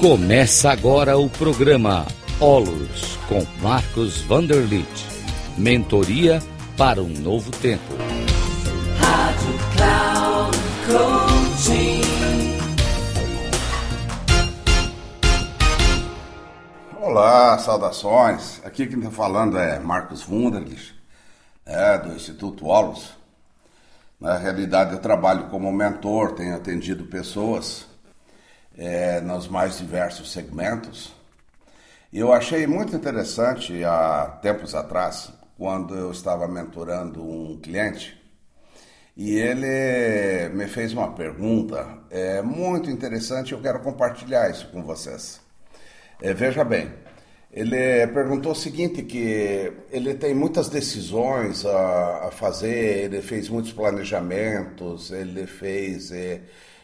Começa agora o programa Olos com Marcos Vanderlit. Mentoria para um novo tempo. Rádio Cloud Coaching. Olá, saudações. Aqui quem está falando é Marcos Wunderlich, é, do Instituto Olos. Na realidade, eu trabalho como mentor, tenho atendido pessoas é, nos mais diversos segmentos. Eu achei muito interessante há tempos atrás, quando eu estava mentorando um cliente, e ele me fez uma pergunta é, muito interessante. Eu quero compartilhar isso com vocês. É, veja bem, ele perguntou o seguinte, que ele tem muitas decisões a, a fazer, ele fez muitos planejamentos, ele fez é,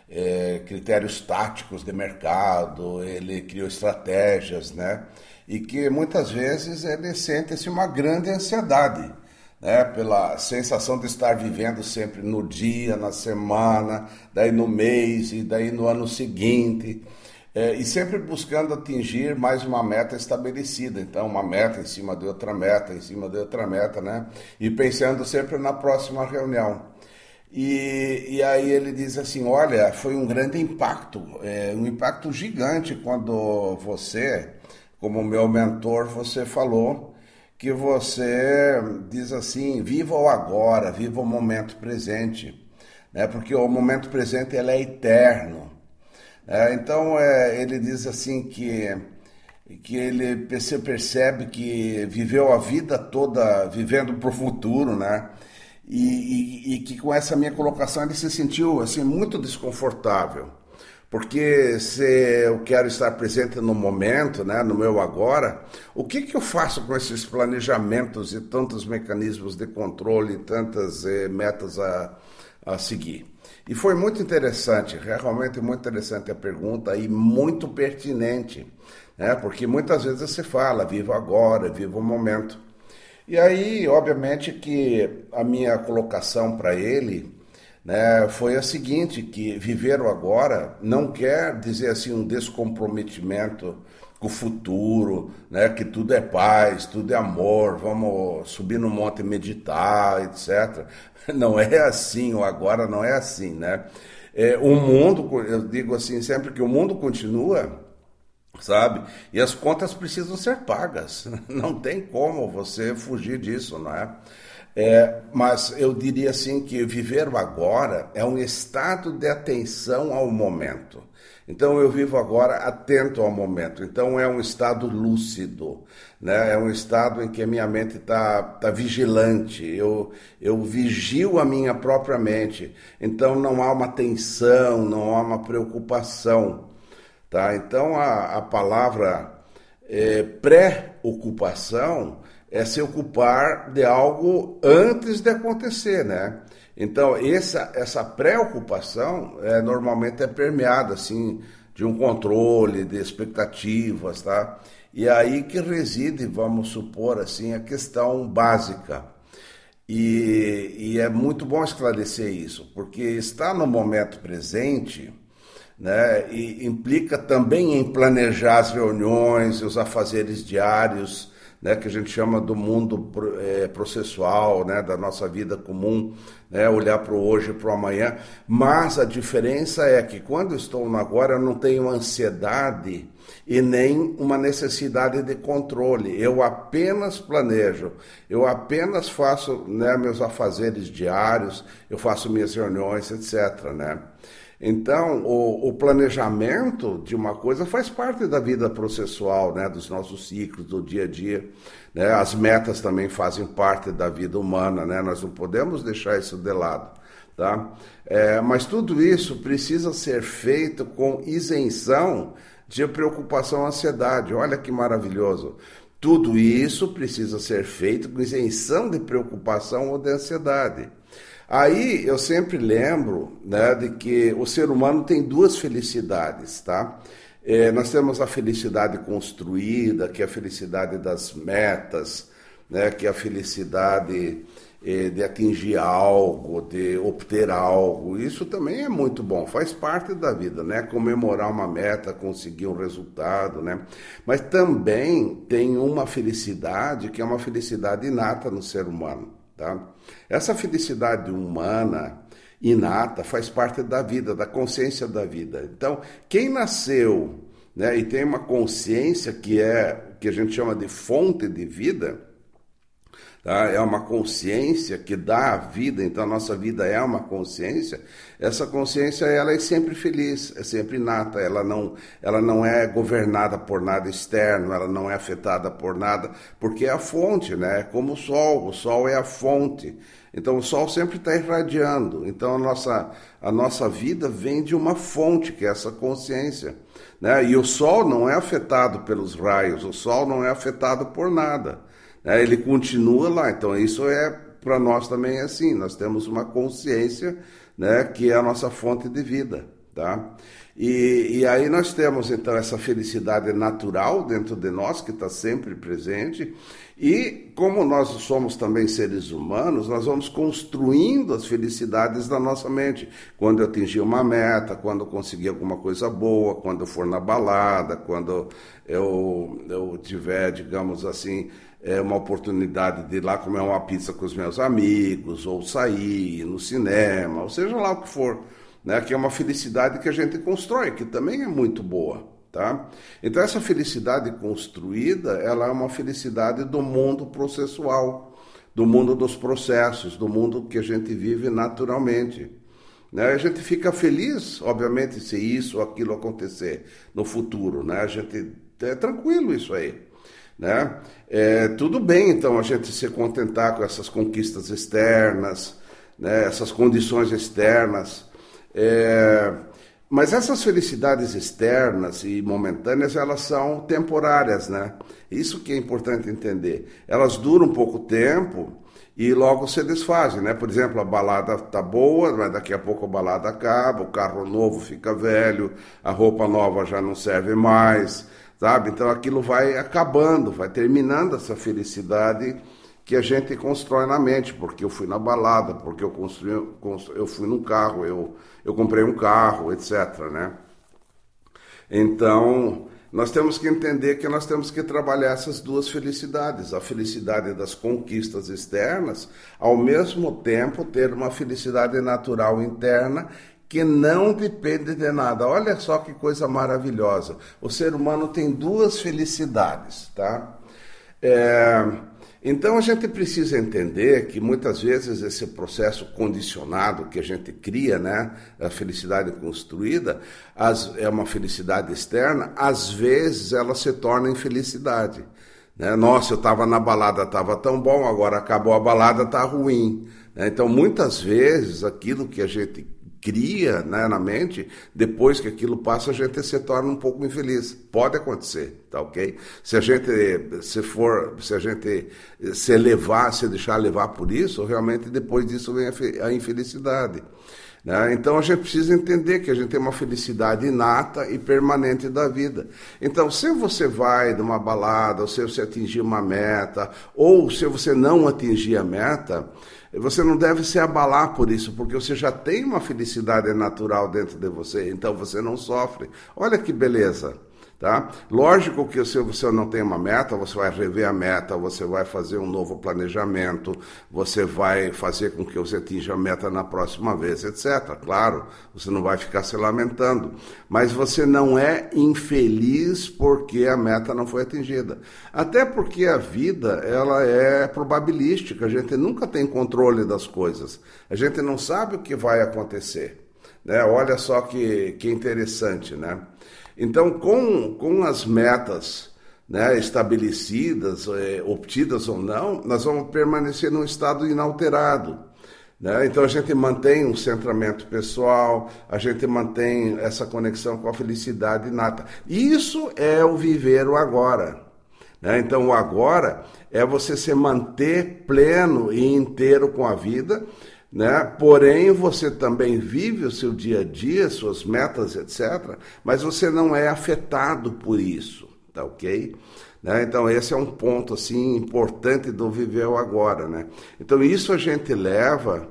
é, critérios táticos de mercado, ele criou estratégias, né? E que muitas vezes ele sente-se uma grande ansiedade, né? Pela sensação de estar vivendo sempre no dia, na semana, daí no mês e daí no ano seguinte é, e sempre buscando atingir mais uma meta estabelecida. Então, uma meta em cima de outra meta, em cima de outra meta, né? E pensando sempre na próxima reunião. E, e aí ele diz assim: olha, foi um grande impacto, é, um impacto gigante quando você, como meu mentor, você falou que você diz assim: viva o agora, viva o momento presente, né? Porque o momento presente ele é eterno. É, então é, ele diz assim que, que ele percebe que viveu a vida toda vivendo para o futuro, né? E, e, e, que com essa minha colocação ele se sentiu assim muito desconfortável. Porque se eu quero estar presente no momento, né, no meu agora, o que, que eu faço com esses planejamentos e tantos mecanismos de controle, tantas eh, metas a, a seguir? E foi muito interessante, realmente muito interessante a pergunta e muito pertinente, né? porque muitas vezes você fala, vivo agora, vivo o momento. E aí, obviamente, que a minha colocação para ele né, foi a seguinte, que viver o agora não quer dizer assim um descomprometimento com o futuro, né, que tudo é paz, tudo é amor, vamos subir no monte e meditar, etc. Não é assim, o agora não é assim, né? É, o mundo, eu digo assim sempre que o mundo continua, sabe? E as contas precisam ser pagas. Não tem como você fugir disso, não é? É, mas eu diria assim que viver o agora é um estado de atenção ao momento. Então eu vivo agora atento ao momento. Então é um estado lúcido, né? É um estado em que a minha mente está tá vigilante. Eu eu vigio a minha própria mente. Então não há uma tensão, não há uma preocupação, tá? Então a, a palavra é, pré-ocupação é se ocupar de algo antes de acontecer, né? Então, essa, essa preocupação é, normalmente é permeada, assim, de um controle, de expectativas, tá? E aí que reside, vamos supor, assim, a questão básica. E, e é muito bom esclarecer isso, porque estar no momento presente... Né, e implica também em planejar as reuniões, os afazeres diários, né, que a gente chama do mundo é, processual, né, da nossa vida comum, né, olhar para o hoje e para o amanhã. Mas a diferença é que quando estou no agora, eu não tenho ansiedade e nem uma necessidade de controle. Eu apenas planejo, eu apenas faço né, meus afazeres diários, eu faço minhas reuniões, etc. Né? Então, o, o, planejamento de uma coisa faz parte da vida processual, né, dos nossos ciclos, do dia a dia. Né? As metas também fazem parte da vida humana, né? nós não podemos deixar isso de lado. Tá? É, mas tudo isso precisa ser feito com isenção de preocupação ansiedade. Olha que maravilhoso. Tudo isso precisa ser feito com isenção de preocupação ou de ansiedade. Aí eu sempre lembro né, de que o ser humano tem duas felicidades, tá? É, nós temos a felicidade construída, que é a felicidade das metas, né, que é a felicidade eh, de atingir algo, de obter algo. Isso também é muito bom, faz parte da vida, né? Comemorar uma meta, conseguir um resultado, né? Mas também tem uma felicidade que é uma felicidade inata no ser humano, tá? Essa felicidade humana inata faz parte da vida, da consciência da vida. Então, quem nasceu né, e tem uma consciência que é que a gente chama de fonte de vida, tá? é uma consciência que dá a vida, então a nossa vida é uma consciência, essa consciência ela é sempre feliz, é sempre inata, ela não, ela não é governada por nada externo, ela não é afetada por nada, porque é a fonte, né? é como o sol, o sol é a fonte. Então o sol sempre está irradiando. Então a nossa, a nossa vida vem de uma fonte, que é essa consciência. Né? E o Sol não é afetado pelos raios, o Sol não é afetado por nada. Né? Ele continua lá. Então, isso é para nós também é assim. Nós temos uma consciência né, que é a nossa fonte de vida. Tá? E, e aí nós temos então essa felicidade natural dentro de nós, que está sempre presente, e como nós somos também seres humanos, nós vamos construindo as felicidades da nossa mente. Quando eu atingir uma meta, quando eu conseguir alguma coisa boa, quando eu for na balada, quando eu, eu tiver, digamos assim, é, uma oportunidade de ir lá comer uma pizza com os meus amigos, ou sair no cinema, ou seja lá o que for. Né, que é uma felicidade que a gente constrói, que também é muito boa. Tá? Então essa felicidade construída, ela é uma felicidade do mundo processual, do mundo dos processos, do mundo que a gente vive naturalmente. Né? A gente fica feliz, obviamente, se isso ou aquilo acontecer no futuro, né? A gente é tranquilo isso aí, né? É, tudo bem, então, a gente se contentar com essas conquistas externas, né? Essas condições externas. É, mas essas felicidades externas e momentâneas, elas são temporárias, né? Isso que é importante entender. Elas duram pouco tempo e logo se desfazem, né? Por exemplo, a balada tá boa, mas daqui a pouco a balada acaba, o carro novo fica velho, a roupa nova já não serve mais, sabe? Então aquilo vai acabando, vai terminando essa felicidade que a gente constrói na mente, porque eu fui na balada, porque eu construí, eu fui num carro, eu eu comprei um carro, etc. Né? Então, nós temos que entender que nós temos que trabalhar essas duas felicidades, a felicidade das conquistas externas, ao mesmo tempo ter uma felicidade natural interna que não depende de nada. Olha só que coisa maravilhosa. O ser humano tem duas felicidades, tá? É, então a gente precisa entender que muitas vezes esse processo condicionado que a gente cria, né, a felicidade construída, as, é uma felicidade externa, às vezes ela se torna infelicidade. Né? Nossa, eu estava na balada, estava tão bom, agora acabou a balada, está ruim. Né? Então muitas vezes aquilo que a gente cria né, na mente, depois que aquilo passa, a gente se torna um pouco infeliz. Pode acontecer, tá ok? Se a gente se for, se a gente se levar, se deixar levar por isso, realmente depois disso vem a infelicidade. Né? Então a gente precisa entender que a gente tem uma felicidade inata e permanente da vida. Então, se você vai numa balada, ou se você atingir uma meta, ou se você não atingir a meta, você não deve se abalar por isso, porque você já tem uma felicidade natural dentro de você, então você não sofre. Olha que beleza. Tá? Lógico que se você não tem uma meta, você vai rever a meta, você vai fazer um novo planejamento, você vai fazer com que você atinja a meta na próxima vez, etc. Claro, você não vai ficar se lamentando, mas você não é infeliz porque a meta não foi atingida. Até porque a vida ela é probabilística, a gente nunca tem controle das coisas, a gente não sabe o que vai acontecer. Né? Olha só que, que interessante, né? Então, com, com as metas né, estabelecidas, é, obtidas ou não, nós vamos permanecer num estado inalterado. Né? Então, a gente mantém um centramento pessoal, a gente mantém essa conexão com a felicidade inata. Isso é o viver o agora. Né? Então, o agora é você se manter pleno e inteiro com a vida né? Porém, você também vive o seu dia a dia, suas metas, etc., mas você não é afetado por isso, tá ok? Né? Então esse é um ponto assim importante do viver o agora, né? Então isso a gente leva,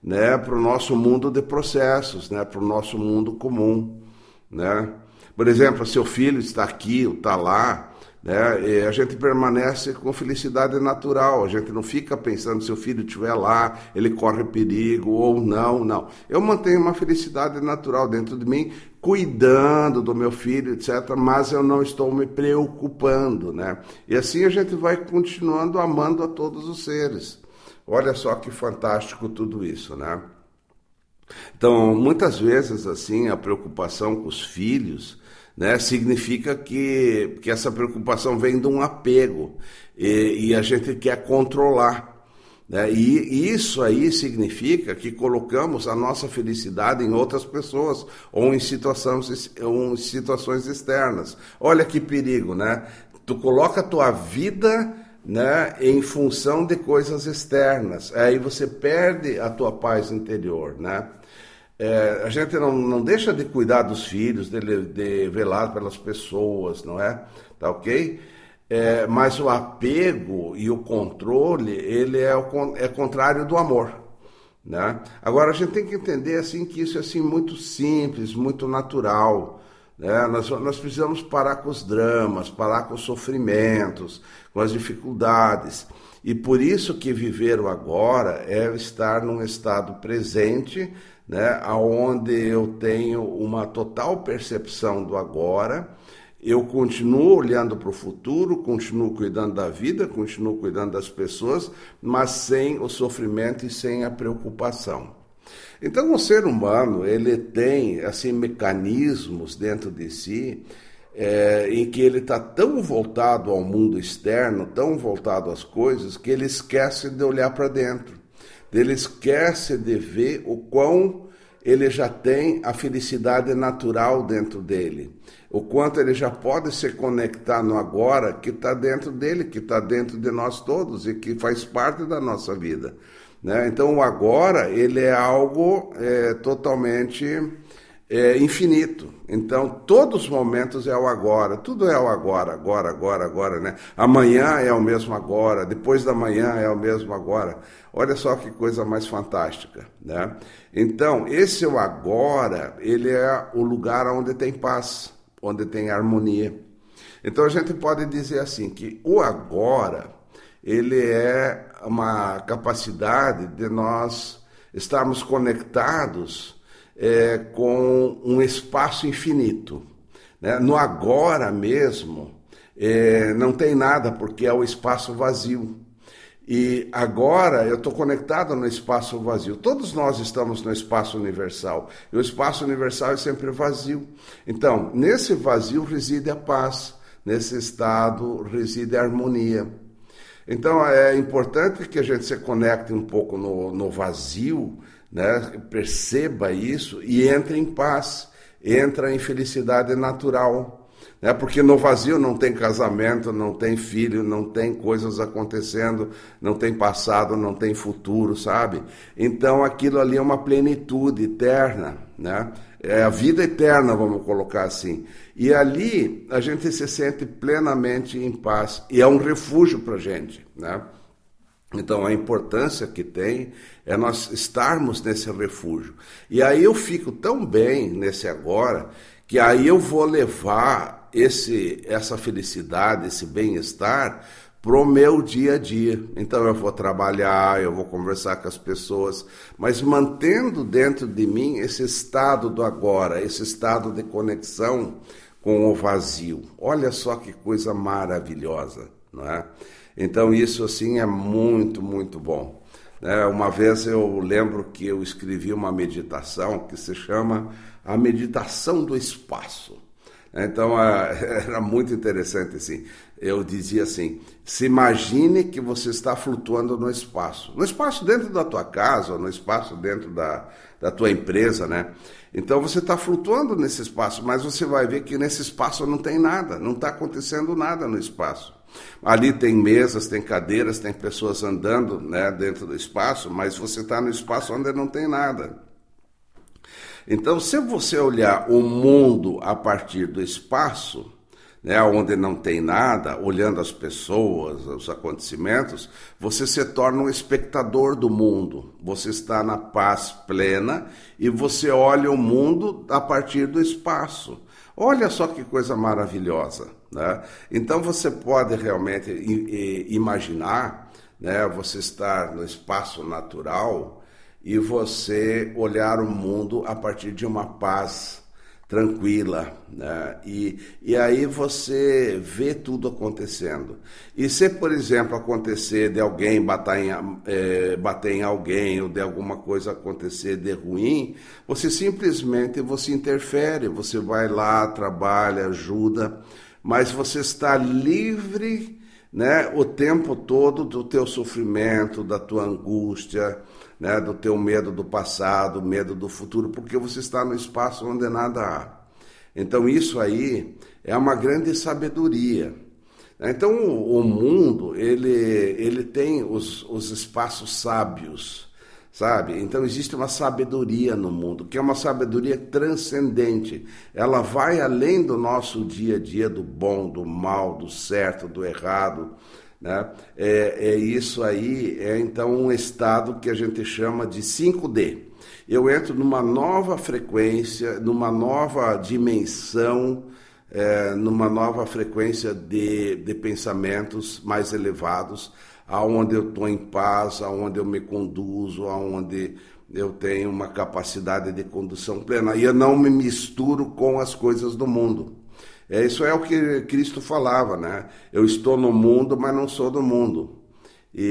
né, para o nosso mundo de processos, né, para o nosso mundo comum, né? Por exemplo, seu filho está aqui, está lá, né? a gente permanece com felicidade natural, a gente não fica pensando se o filho estiver lá, ele corre perigo ou não, não. Eu mantenho uma felicidade natural dentro de mim, cuidando do meu filho, etc., mas eu não estou me preocupando, né? E assim a gente vai continuando amando a todos os seres. Olha só que fantástico tudo isso, né? Então, muitas vezes, assim, a preocupação com os filhos né, significa que, que essa preocupação vem de um apego e, e a gente quer controlar. Né? E isso aí significa que colocamos a nossa felicidade em outras pessoas ou em situações, ou em situações externas. Olha que perigo, né? Tu coloca a tua vida né, em função de coisas externas. Aí você perde a tua paz interior, né? É, a gente não, não deixa de cuidar dos filhos, de, de velar pelas pessoas, não é? Tá ok? É, mas o apego e o controle, ele é, o, é contrário do amor. Né? Agora, a gente tem que entender assim que isso é assim, muito simples, muito natural. Né? Nós, nós precisamos parar com os dramas, parar com os sofrimentos, com as dificuldades. E por isso que viver o agora é estar num estado presente, né, aonde eu tenho uma total percepção do agora, eu continuo olhando para o futuro, continuo cuidando da vida, continuo cuidando das pessoas, mas sem o sofrimento e sem a preocupação. Então, o ser humano ele tem assim mecanismos dentro de si é, em que ele está tão voltado ao mundo externo, tão voltado às coisas, que ele esquece de olhar para dentro. Ele esquece de ver o quão ele já tem a felicidade natural dentro dele. O quanto ele já pode se conectar no agora que está dentro dele, que está dentro de nós todos e que faz parte da nossa vida. Né? Então, o agora ele é algo é, totalmente é infinito. Então, todos os momentos é o agora, tudo é o agora, agora, agora, agora, né? Amanhã é o mesmo agora, depois da manhã é o mesmo agora. Olha só que coisa mais fantástica, né? Então, esse é o agora, ele é o lugar onde tem paz, onde tem harmonia. Então, a gente pode dizer assim que o agora, ele é uma capacidade de nós estarmos conectados é, com um espaço infinito. Né? No agora mesmo, é, não tem nada, porque é o espaço vazio. E agora eu estou conectado no espaço vazio. Todos nós estamos no espaço universal. E o espaço universal é sempre vazio. Então, nesse vazio reside a paz. Nesse estado reside a harmonia. Então, é importante que a gente se conecte um pouco no, no vazio né? perceba isso e entre em paz, entra em felicidade natural. Né? Porque no vazio não tem casamento, não tem filho, não tem coisas acontecendo, não tem passado, não tem futuro, sabe? Então aquilo ali é uma plenitude eterna, né? É a vida eterna, vamos colocar assim. E ali a gente se sente plenamente em paz e é um refúgio para gente, né? Então, a importância que tem é nós estarmos nesse refúgio. E aí eu fico tão bem nesse agora que aí eu vou levar esse, essa felicidade, esse bem-estar pro meu dia a dia. Então eu vou trabalhar, eu vou conversar com as pessoas, mas mantendo dentro de mim esse estado do agora, esse estado de conexão com o vazio. Olha só que coisa maravilhosa, não é? Então isso assim é muito, muito bom. É, uma vez eu lembro que eu escrevi uma meditação que se chama a meditação do espaço. Então era muito interessante assim. Eu dizia assim: se imagine que você está flutuando no espaço, no espaço dentro da tua casa, no espaço dentro da, da tua empresa, né? Então você está flutuando nesse espaço, mas você vai ver que nesse espaço não tem nada, não está acontecendo nada no espaço. Ali tem mesas, tem cadeiras, tem pessoas andando né, dentro do espaço, mas você está no espaço onde não tem nada. Então, se você olhar o mundo a partir do espaço, né, onde não tem nada, olhando as pessoas, os acontecimentos, você se torna um espectador do mundo. Você está na paz plena e você olha o mundo a partir do espaço. Olha só que coisa maravilhosa. Né? Então você pode realmente imaginar né, você estar no espaço natural e você olhar o mundo a partir de uma paz tranquila, né? E, e aí você vê tudo acontecendo. E se, por exemplo, acontecer de alguém bater em, é, bater em alguém ou de alguma coisa acontecer de ruim, você simplesmente você interfere, você vai lá, trabalha, ajuda, mas você está livre, né, o tempo todo do teu sofrimento, da tua angústia, né, do teu medo do passado, medo do futuro, porque você está no espaço onde nada há. Então isso aí é uma grande sabedoria. Então o, mundo ele, ele tem os, os espaços sábios, sabe? Então existe uma sabedoria no mundo, que é uma sabedoria transcendente. Ela vai além do nosso dia a dia, do bom, do mal, do certo, do errado. Né? É, é isso aí, é então um estado que a gente chama de 5D. Eu entro numa nova frequência, numa nova dimensão, é, numa nova frequência de, de pensamentos mais elevados, aonde eu estou em paz, aonde eu me conduzo, aonde eu tenho uma capacidade de condução plena. E eu não me misturo com as coisas do mundo. É, isso é o que Cristo falava, né? Eu estou no mundo, mas não sou do mundo. E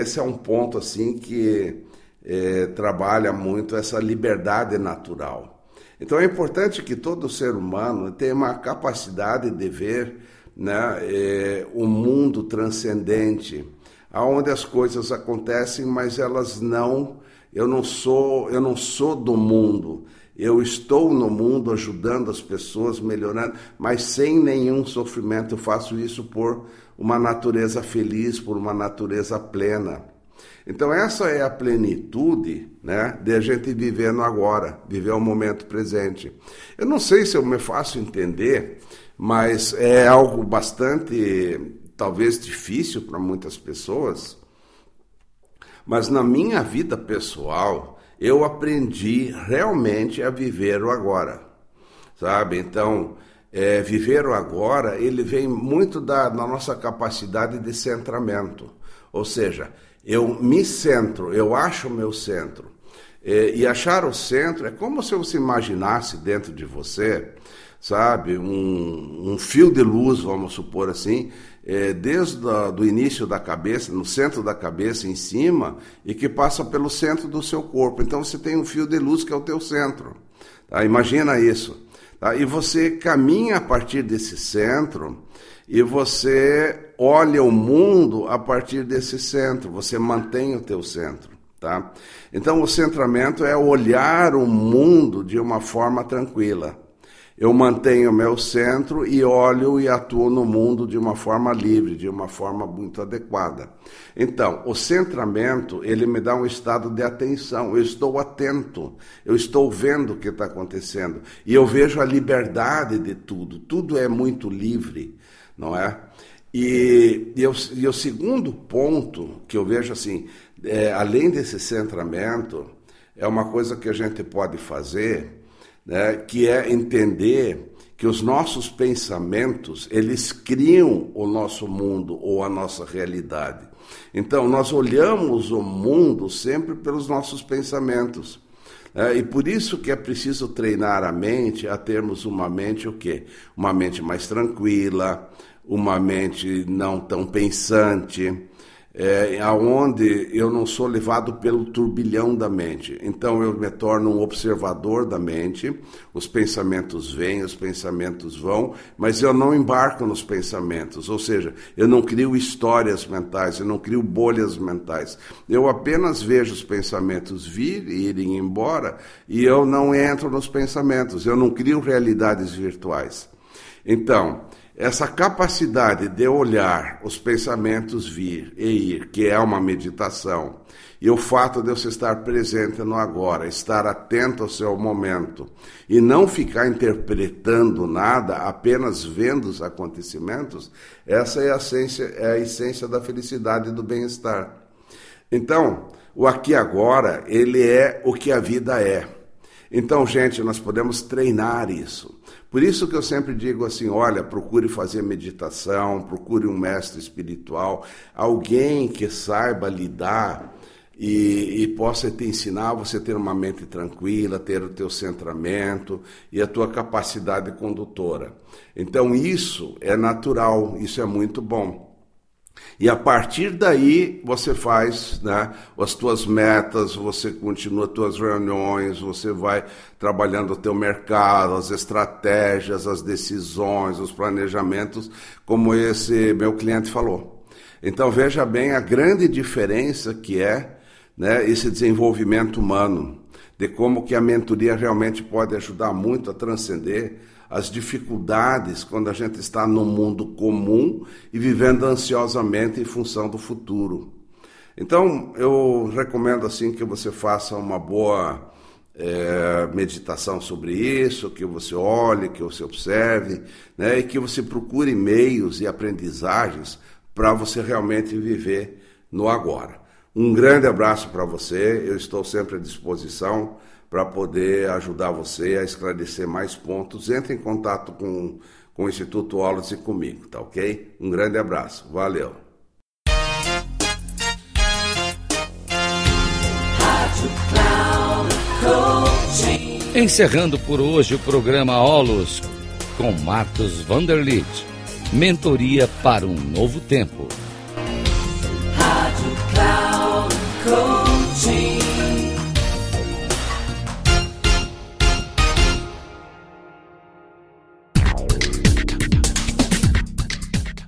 esse é um ponto assim que é, trabalha muito essa liberdade natural. Então é importante que todo ser humano tenha uma capacidade de ver né, é, o mundo transcendente, aonde as coisas acontecem, mas elas não. Eu não sou, eu não sou do mundo. Eu estou no mundo ajudando as pessoas, melhorando, mas sem nenhum sofrimento. Eu faço isso por uma natureza feliz, por uma natureza plena. Então essa é a plenitude, né, de a gente viver no agora, viver o momento presente. Eu não sei se eu me faço entender, mas é algo bastante, talvez difícil para muitas pessoas. Mas na minha vida pessoal, eu aprendi realmente a viver o agora, sabe? Então, é, viver o agora, ele vem muito da, da nossa capacidade de centramento, ou seja, eu me centro, eu acho o meu centro. É, e achar o centro é como se você imaginasse dentro de você, sabe, um, um fio de luz, vamos supor assim, é, desde o início da cabeça, no centro da cabeça, em cima, e que passa pelo centro do seu corpo. Então você tem um fio de luz que é o teu centro. Tá? Imagina isso. Tá? E você caminha a partir desse centro e você olha o mundo a partir desse centro. Você mantém o teu centro. Tá? Então o centramento é olhar o mundo de uma forma tranquila. Eu mantenho meu centro e olho e atuo no mundo de uma forma livre, de uma forma muito adequada. Então, o centramento, ele me dá um estado de atenção. Eu estou atento, eu estou vendo o que está acontecendo. E eu vejo a liberdade de tudo. Tudo é muito livre, não é? E, e, e o segundo ponto que eu vejo assim, é, além desse centramento, é uma coisa que a gente pode fazer né, que é entender que os nossos pensamentos, eles criam o nosso mundo ou a nossa realidade. Então, nós olhamos o mundo sempre pelos nossos pensamentos. É, e por isso que é preciso treinar a mente a termos uma mente o quê? Uma mente mais tranquila, uma mente não tão pensante, é, aonde eu não sou levado pelo turbilhão da mente. Então eu me torno um observador da mente, os pensamentos vêm, os pensamentos vão, mas eu não embarco nos pensamentos, ou seja, eu não crio histórias mentais, eu não crio bolhas mentais. Eu apenas vejo os pensamentos vir e irem embora e eu não entro nos pensamentos, eu não crio realidades virtuais. Então, essa capacidade de olhar os pensamentos vir e ir, que é uma meditação, e o fato de você estar presente no agora, estar atento ao seu momento e não ficar interpretando nada, apenas vendo os acontecimentos, essa é a essência, é a essência da felicidade e do bem-estar. Então, o aqui agora, ele é o que a vida é. Então, gente, nós podemos treinar isso. Por isso que eu sempre digo assim: olha, procure fazer meditação, procure um mestre espiritual, alguém que saiba lidar e, e, possa te ensinar você ter uma mente tranquila, ter o teu centramento e a tua capacidade condutora. Então isso é natural, isso é muito bom. E a partir daí você faz né, as tuas metas, você continua as tuas reuniões, você vai trabalhando o teu mercado, as estratégias, as decisões, os planejamentos, como esse meu cliente falou. Então veja bem a grande diferença que é né, esse desenvolvimento humano, de como que a mentoria realmente pode ajudar muito a transcender as dificuldades quando a gente está no mundo comum e vivendo ansiosamente em função do futuro. Então, eu recomendo assim que você faça uma boa é, meditação sobre isso, que você olhe, que você observe, né, e que você procure meios e aprendizagens para você realmente viver no agora. Um grande abraço para você, eu estou sempre à disposição para poder ajudar você a esclarecer mais pontos. Entre em contato com, com o Instituto Olos e comigo, tá ok? Um grande abraço, valeu! Encerrando por hoje o programa Olos com Marcos Vanderlit. Mentoria para um novo tempo. Rádio Cloud Coaching.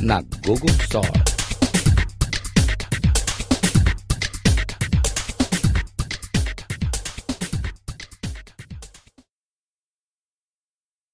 na Google Store.